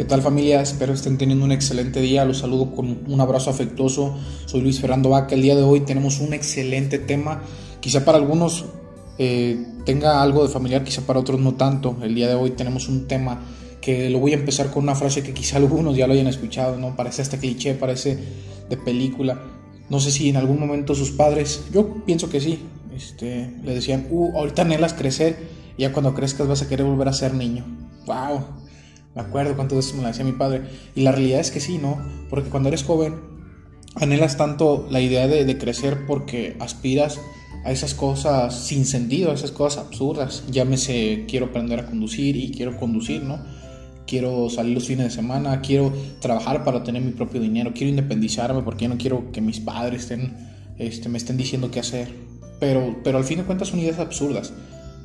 ¿Qué tal familia? Espero estén teniendo un excelente día. Los saludo con un abrazo afectuoso. Soy Luis Fernando Vaca. El día de hoy tenemos un excelente tema. Quizá para algunos eh, tenga algo de familiar, quizá para otros no tanto. El día de hoy tenemos un tema que lo voy a empezar con una frase que quizá algunos ya lo hayan escuchado, ¿no? Parece hasta cliché, parece de película. No sé si en algún momento sus padres, yo pienso que sí, este, le decían, uh, ahorita anhelas crecer, y ya cuando crezcas vas a querer volver a ser niño. ¡Wow! Me acuerdo cuánto de eso me lo decía mi padre. Y la realidad es que sí, ¿no? Porque cuando eres joven, anhelas tanto la idea de, crecer porque aspiras a esas cosas sin sentido, a esas cosas absurdas. Llámese, quiero aprender a conducir y quiero conducir, ¿no? Quiero salir los fines de semana, quiero trabajar para tener mi propio dinero, quiero independizarme porque yo no quiero que mis padres estén, este, me estén diciendo qué hacer. Pero, pero al fin de cuentas son ideas absurdas,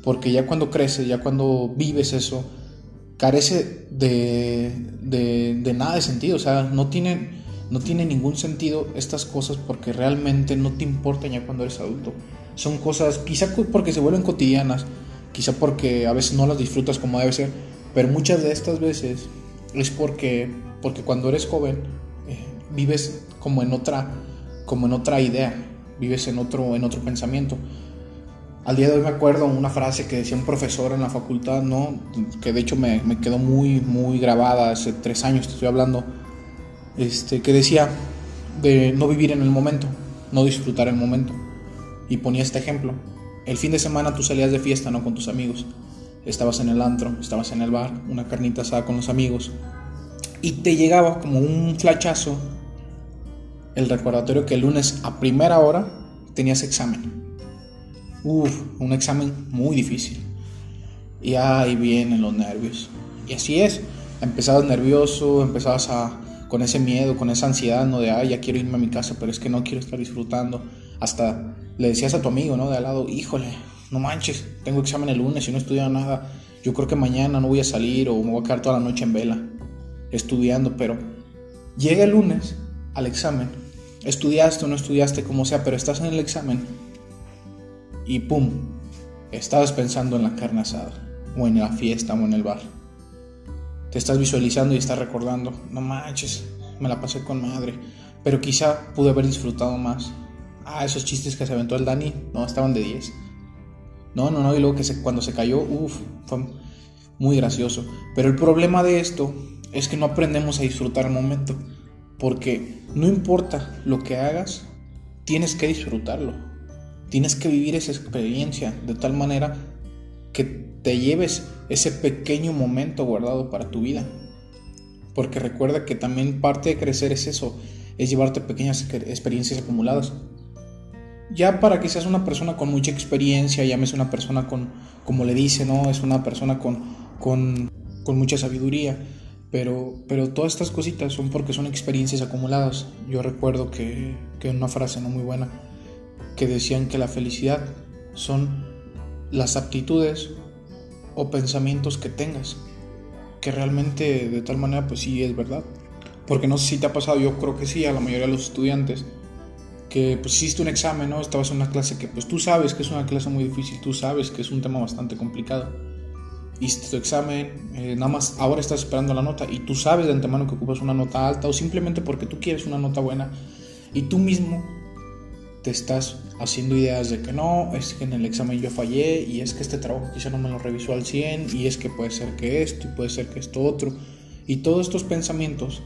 porque ya cuando creces, ya cuando vives eso, carece de, de, nada de sentido, o sea, no tiene, no tiene ningún sentido estas cosas porque realmente no te importan ya cuando eres adulto. Son cosas, quizá porque se vuelven cotidianas, quizá porque a veces no las disfrutas como debe ser, pero muchas de estas veces es porque, porque cuando eres joven eh, vives como en otra, como en otra idea, vives en otro, en otro pensamiento. Al día de hoy me acuerdo una frase que decía un profesor en la facultad, ¿no? que de hecho me, quedó muy, muy grabada, hace tres años te estoy hablando, este, que decía de no vivir en el momento, no disfrutar el momento. Y ponía este ejemplo. El fin de semana tú salías de fiesta, ¿no? Con tus amigos. Estabas en el antro, estabas en el bar, una carnita asada con los amigos. Y te llegaba como un flachazo el recordatorio que el lunes a primera hora tenías examen Uf, un examen muy difícil. Y ahí vienen los nervios. Y así es. Empezabas nervioso, empezabas a, con ese miedo, con esa ansiedad, ¿no? De, ay, ya quiero irme a mi casa, pero es que no quiero estar disfrutando. Hasta le decías a tu amigo, ¿no? De al lado, híjole, no manches, tengo examen el lunes y no he estudiado nada. Yo creo que mañana no voy a salir o me voy a quedar toda la noche en vela estudiando, pero llega el lunes al examen. Estudiaste o no estudiaste, como sea, pero estás en el examen y ¡pum! Estabas pensando en la carne asada, o en la fiesta, o en el bar. Te estás visualizando y estás recordando, no manches, me la pasé con madre, pero quizá pude haber disfrutado más. Ah, esos chistes que se aventó el Dani, no, estaban de 10. No, no, no, y luego que se, cuando se cayó, uff, fue muy gracioso. Pero el problema de esto es que no aprendemos a disfrutar el momento, porque no importa lo que hagas, tienes que disfrutarlo. Tienes que vivir esa experiencia de tal manera que te lleves ese pequeño momento guardado para tu vida. Porque recuerda que también parte de crecer es eso, es llevarte pequeñas experiencias acumuladas. Ya para que seas una persona con mucha experiencia, llames una persona con, como le dice, ¿no? Es una persona con, con, con mucha sabiduría. Pero, pero todas estas cositas son porque son experiencias acumuladas. Yo recuerdo que, que una frase no muy buena que decían que la felicidad son las aptitudes o pensamientos que tengas, que realmente de tal manera pues sí es verdad. Porque no sé si te ha pasado, yo creo que sí, a la mayoría de los estudiantes, que pues hiciste un examen, ¿no? Estabas en una clase que pues tú sabes que es una clase muy difícil, tú sabes que es un tema bastante complicado. Hiciste tu examen, eh, nada más ahora estás esperando la nota y tú sabes de antemano que ocupas una nota alta o simplemente porque tú quieres una nota buena y tú mismo te estás haciendo ideas de que no, es que en el examen yo fallé y es que este trabajo quizá no me lo revisó al 100 y es que puede ser que esto y puede ser que esto otro y todos estos pensamientos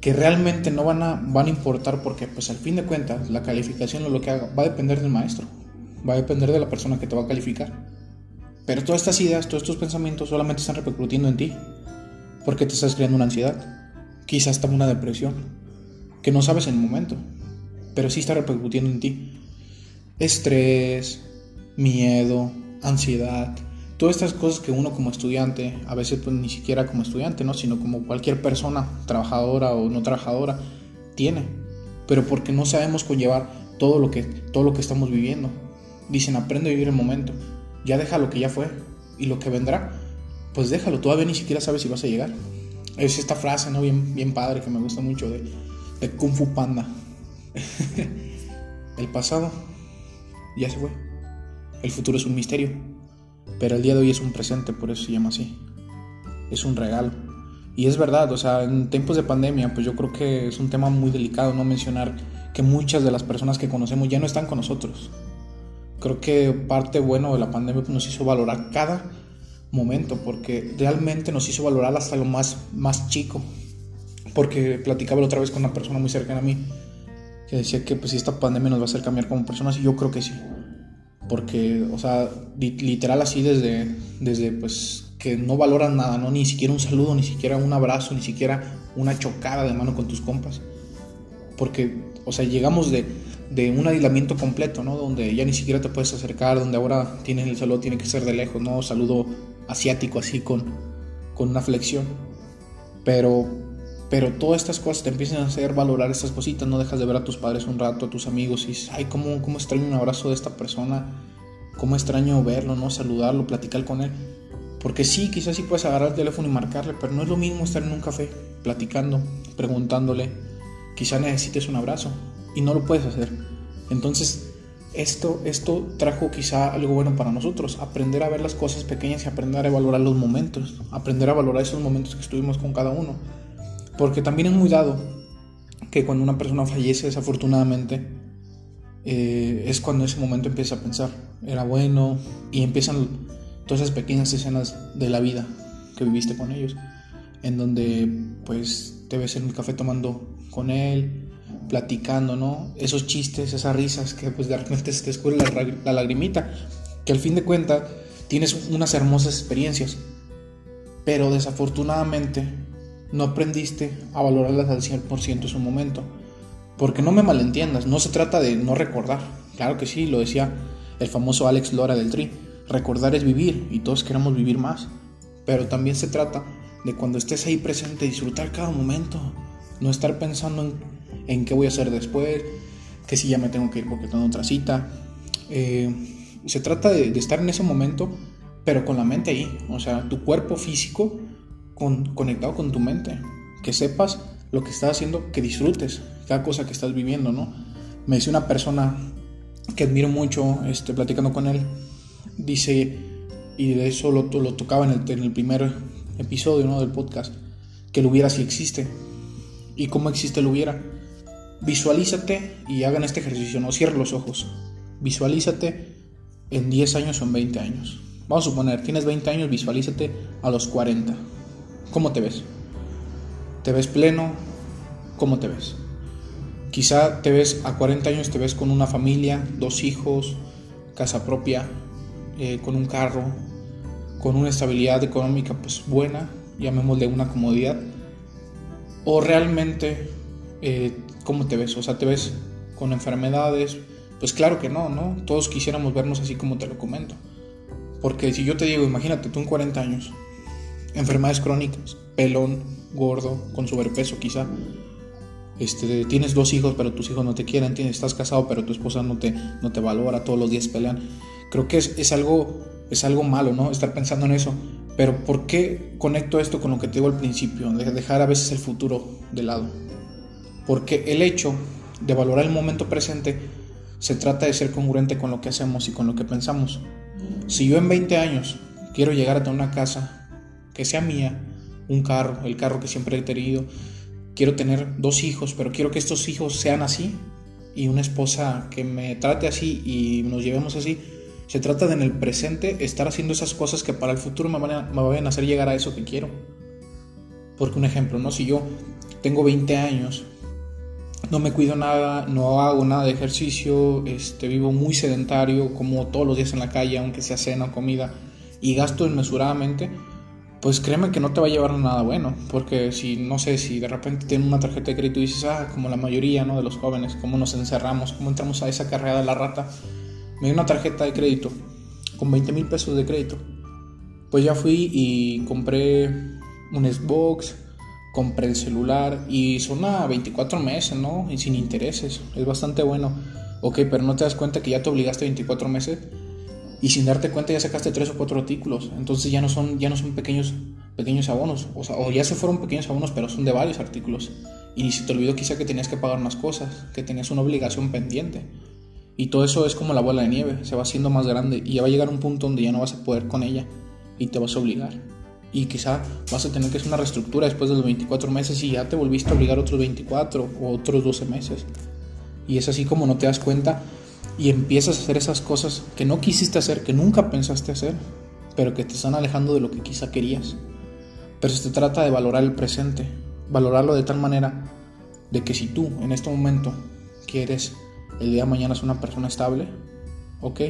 que realmente no van a, van a importar porque pues al fin de cuentas la calificación o lo que haga va a depender del maestro, va a depender de la persona que te va a calificar. Pero todas estas ideas, todos estos pensamientos solamente están repercutiendo en ti porque te estás creando una ansiedad, quizás hasta una depresión, que no sabes en el momento pero sí está repercutiendo en ti. Estrés, miedo, ansiedad, todas estas cosas que uno como estudiante, a veces pues ni siquiera como estudiante, ¿no? sino como cualquier persona, trabajadora o no trabajadora, tiene, pero porque no sabemos conllevar todo lo que, todo lo que estamos viviendo. Dicen, aprende a vivir el momento, ya deja lo que ya fue y lo que vendrá, pues déjalo, todavía ni siquiera sabes si vas a llegar. Es esta frase, ¿no? Bien, bien padre que me gusta mucho de, de Kung Fu Panda. el pasado ya se fue. El futuro es un misterio. Pero el día de hoy es un presente, por eso se llama así. Es un regalo. Y es verdad, o sea, en tiempos de pandemia, pues yo creo que es un tema muy delicado no mencionar que muchas de las personas que conocemos ya no están con nosotros. Creo que parte bueno de la pandemia nos hizo valorar cada momento, porque realmente nos hizo valorar hasta lo más, más chico. Porque platicaba la otra vez con una persona muy cercana a mí, que decía que pues si esta pandemia nos va a hacer cambiar como personas, y yo creo que sí. Porque, o sea, literal así desde, desde pues que no valoran nada, ¿no? Ni siquiera un saludo, ni siquiera un abrazo, ni siquiera una chocada de mano con tus compas. Porque, o sea, llegamos de, de un aislamiento completo, ¿no? Donde ya ni siquiera te puedes acercar, donde ahora tienes el saludo, tiene que ser de lejos, ¿no? Saludo asiático así con, con una flexión. Pero, pero todas estas cosas te empiezan a hacer valorar estas cositas, no dejas de ver a tus padres un rato, a tus amigos y dices, ay, ¿cómo, cómo extraño un abrazo de esta persona, cómo extraño verlo, ¿no? Saludarlo, platicar con él. Porque sí, quizás sí puedes agarrar el teléfono y marcarle, pero no es lo mismo estar en un café, platicando, preguntándole. Quizá necesites un abrazo y no lo puedes hacer. Entonces, esto, esto trajo quizá algo bueno para nosotros, aprender a ver las cosas pequeñas y aprender a valorar los momentos, aprender a valorar esos momentos que estuvimos con cada uno. Porque también es muy dado que cuando una persona fallece desafortunadamente, eh, es cuando ese momento empieza a pensar, era bueno, y empiezan todas esas pequeñas escenas de la vida que viviste con ellos, en donde pues te ves en el café tomando con él, platicando, ¿no? Esos chistes, esas risas que pues de repente se te escurre la, lagrimita, que al fin de cuentas tienes unas hermosas experiencias, pero desafortunadamente no aprendiste a valorarlas al 100% en su momento. Porque no me malentiendas, no se trata de no recordar. Claro que sí, lo decía el famoso Alex Lora del Tri Recordar es vivir y todos queremos vivir más, pero también se trata de cuando estés ahí presente disfrutar cada momento, no estar pensando en, qué voy a hacer después, que si ya me tengo que ir porque tengo otra cita. Eh, se trata de, estar en ese momento, pero con la mente ahí, o sea, tu cuerpo físico conectado con tu mente, que sepas lo que estás haciendo, que disfrutes cada cosa que estás viviendo, ¿no? Me dice una persona que admiro mucho, este, platicando con él, dice, y de eso lo, lo tocaba en el, primer episodio ¿no? del podcast, que el hubiera si existe. ¿Y cómo existe el hubiera? Visualízate y hagan este ejercicio, no cierre los ojos. Visualízate en 10 años o en 20 años. Vamos a suponer, tienes 20 años, visualízate a los 40. ¿Cómo te ves? ¿Te ves pleno? ¿Cómo te ves? Quizá te ves a 40 años, te ves con una familia, dos hijos, casa propia, eh, con un carro, con una estabilidad económica pues buena, llamémosle una comodidad, o realmente eh, cómo te ves, o sea, te ves con enfermedades, pues claro que no, ¿no? Todos quisiéramos vernos así como te lo comento. Porque si yo te digo, imagínate, tú en 40 años, enfermedades crónicas, pelón, gordo, con sobrepeso quizá, este, tienes dos hijos pero tus hijos no te quieren, tienes, estás casado pero tu esposa no te, no te valora, todos los días pelean. Creo que es, es, algo, es algo malo, ¿no? Estar pensando en eso. Pero ¿por qué conecto esto con lo que te digo al principio? De dejar a veces el futuro de lado. Porque el hecho de valorar el momento presente se trata de ser congruente con lo que hacemos y con lo que pensamos. Si yo en 20 años quiero llegar a tener una casa que sea mía, un carro, el carro que siempre he tenido, quiero tener dos hijos, pero quiero que estos hijos sean así y una esposa que me trate así y nos llevemos así, se trata de en el presente estar haciendo esas cosas que para el futuro me, van a, hacer llegar a eso que quiero. Porque un ejemplo, ¿no? Si yo tengo 20 años, no me cuido nada, no hago nada de ejercicio, este, vivo muy sedentario, como todos los días en la calle, aunque sea cena o comida, y gasto inmesuradamente, pues créeme que no te va a llevar nada bueno, porque si, no sé, si de repente tienes una tarjeta de crédito y dices, ah, como la mayoría, ¿no? De los jóvenes, cómo nos encerramos, cómo entramos a esa carrera de la rata, me dio una tarjeta de crédito con 20 mil pesos de crédito. Pues ya fui y compré un Xbox, compré el celular y son a 24 meses, ¿no? Y sin intereses. Es bastante bueno. Ok, pero no te das cuenta que ya te obligaste 24 meses y sin darte cuenta ya sacaste tres o cuatro artículos. Entonces ya no son, ya no son pequeños, pequeños abonos. O, ya se fueron pequeños abonos, pero son de varios artículos. Y se te olvidó quizá que tenías que pagar más cosas, que tenías una obligación pendiente. Y todo eso es como la bola de nieve, se va haciendo más grande y ya va a llegar un punto donde ya no vas a poder con ella y te vas a obligar. Y quizá vas a tener que hacer una reestructura después de los 24 meses y ya te volviste a obligar otros 24 o otros 12 meses. Y es así como no te das cuenta y empiezas a hacer esas cosas que no quisiste hacer, que nunca pensaste hacer, pero que te están alejando de lo que quizá querías. Pero se trata de valorar el presente, valorarlo de tal manera de que si tú en este momento quieres el día de mañana ser una persona estable, ok,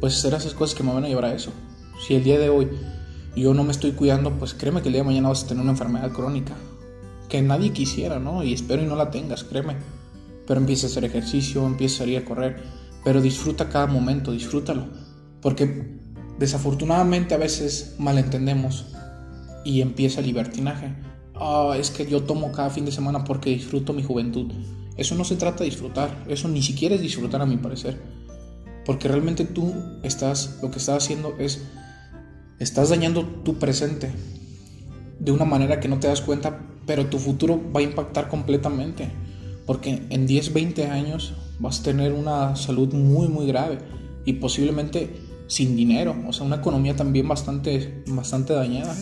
pues hacer esas cosas que me van a llevar a eso. Si el día de hoy yo no me estoy cuidando, pues créeme que el día de mañana vas a tener una enfermedad crónica que nadie quisiera, ¿no? Y espero y no la tengas, créeme. Pero empieza a hacer ejercicio, empieza a salir a correr, pero disfruta cada momento, disfrútalo. Porque desafortunadamente a veces malentendemos y empieza el libertinaje. Ah, es que yo tomo cada fin de semana porque disfruto mi juventud. Eso no se trata de disfrutar, eso ni siquiera es disfrutar a mi parecer. Porque realmente tú estás, lo que estás haciendo es, estás dañando tu presente de una manera que no te das cuenta, pero tu futuro va a impactar completamente. Porque en 10, 20 años vas a tener una salud muy, muy grave y posiblemente sin dinero, o sea, una economía también bastante, bastante dañada.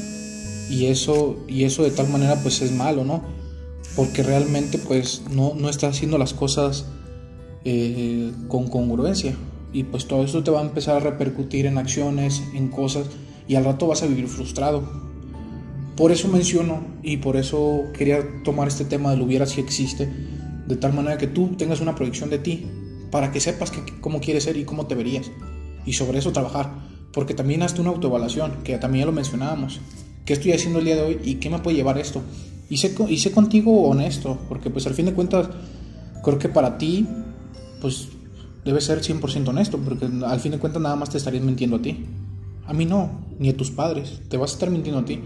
Y eso, y eso de tal manera pues es malo, ¿no? Porque realmente pues no, no estás haciendo las cosas eh, con congruencia y pues todo eso te va a empezar a repercutir en acciones, en cosas y al rato vas a vivir frustrado. Por eso menciono y por eso quería tomar este tema del hubiera si existe, de tal manera que tú tengas una proyección de ti, para que sepas que, cómo quieres ser y cómo te verías, y sobre eso trabajar, porque también hazte una autoevaluación, que también ya lo mencionábamos, qué estoy haciendo el día de hoy y qué me puede llevar esto, y sé, contigo honesto, porque pues al fin de cuentas creo que para ti, pues debes ser 100% honesto, porque al fin de cuentas nada más te estarías mintiendo a ti. A mí no, ni a tus padres, te vas a estar mintiendo a ti.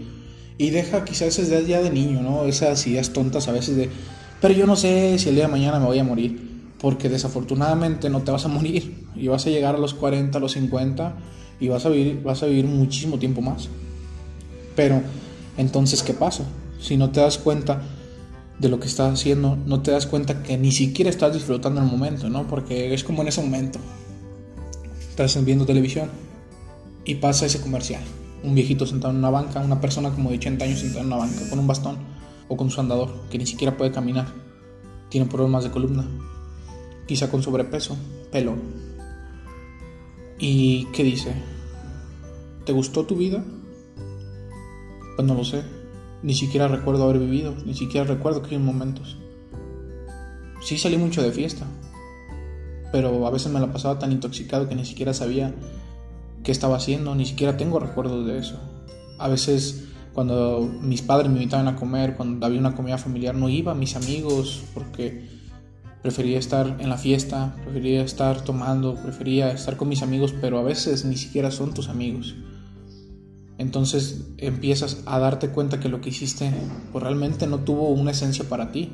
Y deja quizás esas ideas ya de niño, ¿no? Esas ideas tontas a veces de, pero yo no sé si el día de mañana me voy a morir, porque desafortunadamente no te vas a morir y vas a llegar a los 40, a los 50 y vas a vivir, vas a vivir muchísimo tiempo más. Pero entonces, ¿qué pasa? Si no te das cuenta de lo que estás haciendo, no te das cuenta que ni siquiera estás disfrutando el momento, ¿no? Porque es como en ese momento. Estás viendo televisión y pasa ese comercial. Un viejito sentado en una banca, una persona como de 80 años sentada en una banca con un bastón o con su andador, que ni siquiera puede caminar. Tiene problemas de columna, quizá con sobrepeso, pelo. ¿Y qué dice? ¿Te gustó tu vida? Pues no lo sé ni siquiera recuerdo haber vivido, ni siquiera recuerdo aquellos momentos. Sí salí mucho de fiesta, pero a veces me la pasaba tan intoxicado que ni siquiera sabía qué estaba haciendo, ni siquiera tengo recuerdos de eso. A veces cuando mis padres me invitaban a comer, cuando había una comida familiar, no iba a mis amigos porque prefería estar en la fiesta, prefería estar tomando, prefería estar con mis amigos, pero a veces ni siquiera son tus amigos entonces empiezas a darte cuenta que lo que hiciste pues realmente no tuvo una esencia para ti.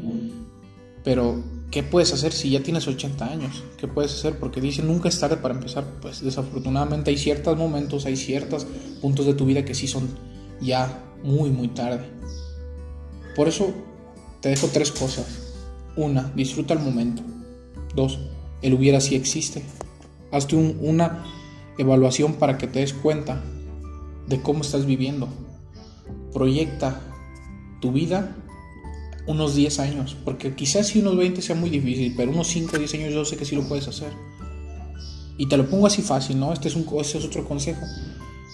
Pero, ¿qué puedes hacer si ya tienes 80 años? ¿Qué puedes hacer? Porque dicen nunca es tarde para empezar. Pues desafortunadamente hay ciertos momentos, hay ciertos puntos de tu vida que sí son ya muy, muy tarde. Por eso te dejo tres cosas. Una, disfruta el momento. Dos, el hubiera si existe. Hazte una evaluación para que te des cuenta de cómo estás viviendo. Proyecta tu vida unos 10 años, porque quizás si unos 20 sea muy difícil, pero unos 5 o 10 años yo sé que sí lo puedes hacer. Y te lo pongo así fácil, ¿no? Este es, un, este es otro consejo.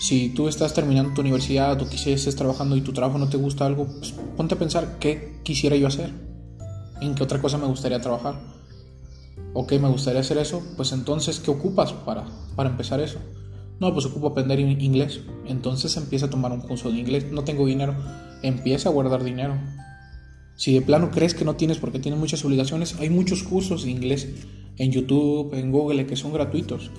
Si tú estás terminando tu universidad o quizás estés trabajando y tu trabajo no te gusta algo, pues ponte a pensar qué quisiera yo hacer, en qué otra cosa me gustaría trabajar. Ok, me gustaría hacer eso, pues entonces, ¿qué ocupas para, para empezar eso? No, pues ocupo aprender inglés. Entonces empieza a tomar un curso de inglés. No tengo dinero. Empieza a guardar dinero. Si de plano crees que no tienes porque tienes muchas obligaciones, hay muchos cursos de inglés en YouTube, en Google, que son gratuitos.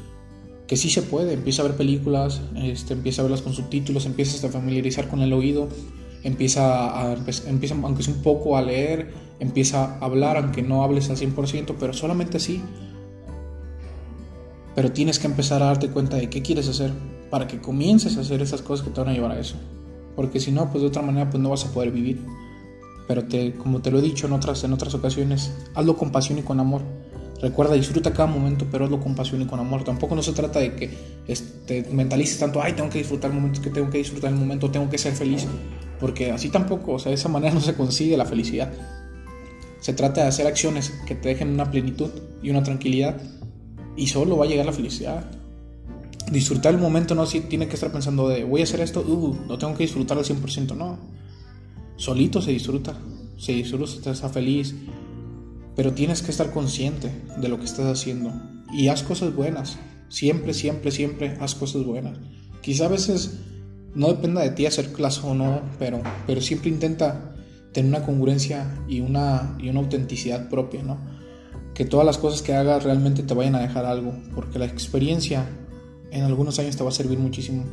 Que sí se puede. Empieza a ver películas, este, empieza a verlas con subtítulos, empieza a familiarizar con el oído, empieza, a, empieza aunque sea un poco a leer, empieza a hablar, aunque no hables al 100%, pero solamente así pero tienes que empezar a darte cuenta de qué quieres hacer para que comiences a hacer esas cosas que te van a llevar a eso. Porque si no, pues de otra manera pues no vas a poder vivir. Pero te, como te lo he dicho en otras, en otras ocasiones, hazlo con pasión y con amor. Recuerda, disfruta cada momento, pero hazlo con pasión y con amor. Tampoco no se trata de que este, mentalices tanto, ay, tengo que disfrutar el momento, que tengo que disfrutar el momento, tengo que ser feliz. Porque así tampoco, o sea, de esa manera no se consigue la felicidad. Se trata de hacer acciones que te dejen una plenitud y una tranquilidad y solo va a llegar la felicidad. Disfrutar el momento no si tiene que estar pensando de voy a hacer esto, uh, no tengo que disfrutar al 100%, no. Solito se disfruta, se disfruta, está feliz, pero tienes que estar consciente de lo que estás haciendo y haz cosas buenas. Siempre, siempre, siempre haz cosas buenas. Quizá a veces no dependa de ti hacer clase o no, pero, pero siempre intenta tener una congruencia y una, y una autenticidad propia, ¿no? Que todas las cosas que hagas realmente te vayan a dejar algo, porque la experiencia en algunos años te va a servir muchísimo.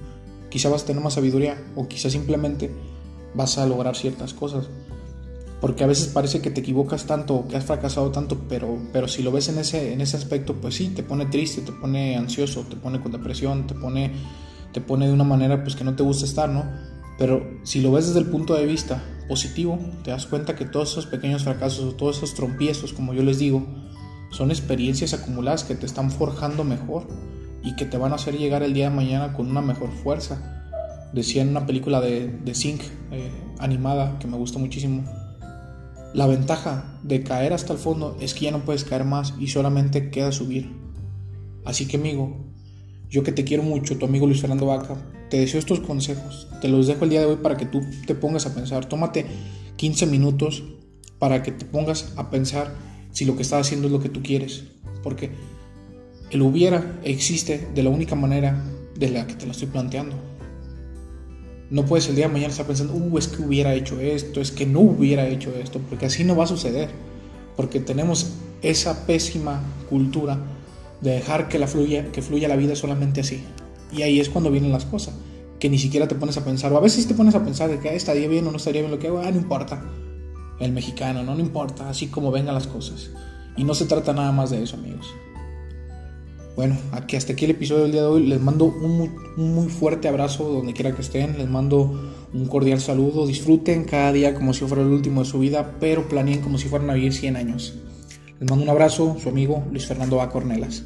Quizá vas a tener más sabiduría o quizá simplemente vas a lograr ciertas cosas. Porque a veces parece que te equivocas tanto, que has fracasado tanto, pero, pero si lo ves en ese, en ese aspecto, pues sí, te pone triste, te pone ansioso, te pone con depresión, te pone, te pone de una manera pues que no te gusta estar, ¿no? Pero si lo ves desde el punto de vista positivo, te das cuenta que todos esos pequeños fracasos o todos esos trompiezos, como yo les digo, son experiencias acumuladas que te están forjando mejor y que te van a hacer llegar el día de mañana con una mejor fuerza. Decía en una película de, de Zinc eh, animada que me gustó muchísimo. La ventaja de caer hasta el fondo es que ya no puedes caer más y solamente queda subir. Así que amigo, yo que te quiero mucho, tu amigo Luis Fernando Vaca, te deseo estos consejos. Te los dejo el día de hoy para que tú te pongas a pensar. Tómate 15 minutos para que te pongas a pensar si lo que estás haciendo es lo que tú quieres. Porque el hubiera existe de la única manera de la que te lo estoy planteando. No puedes el día de mañana estar pensando, uh, es que hubiera hecho esto, es que no hubiera hecho esto, porque así no va a suceder. Porque tenemos esa pésima cultura de dejar que, la fluya, que fluya la vida solamente así. Y ahí es cuando vienen las cosas, que ni siquiera te pones a pensar, o a veces te pones a pensar de que ah, estaría bien o no estaría bien lo que hago, ah, no importa. El mexicano, no, no importa, así como vengan las cosas. Y no se trata nada más de eso, amigos. Bueno, aquí hasta aquí el episodio del día de hoy. Les mando un muy, un muy, fuerte abrazo donde quiera que estén. Les mando un cordial saludo. Disfruten cada día como si fuera el último de su vida, pero planeen como si fueran a vivir 100 años. Les mando un abrazo, su amigo Luis Fernando A. Cornelas.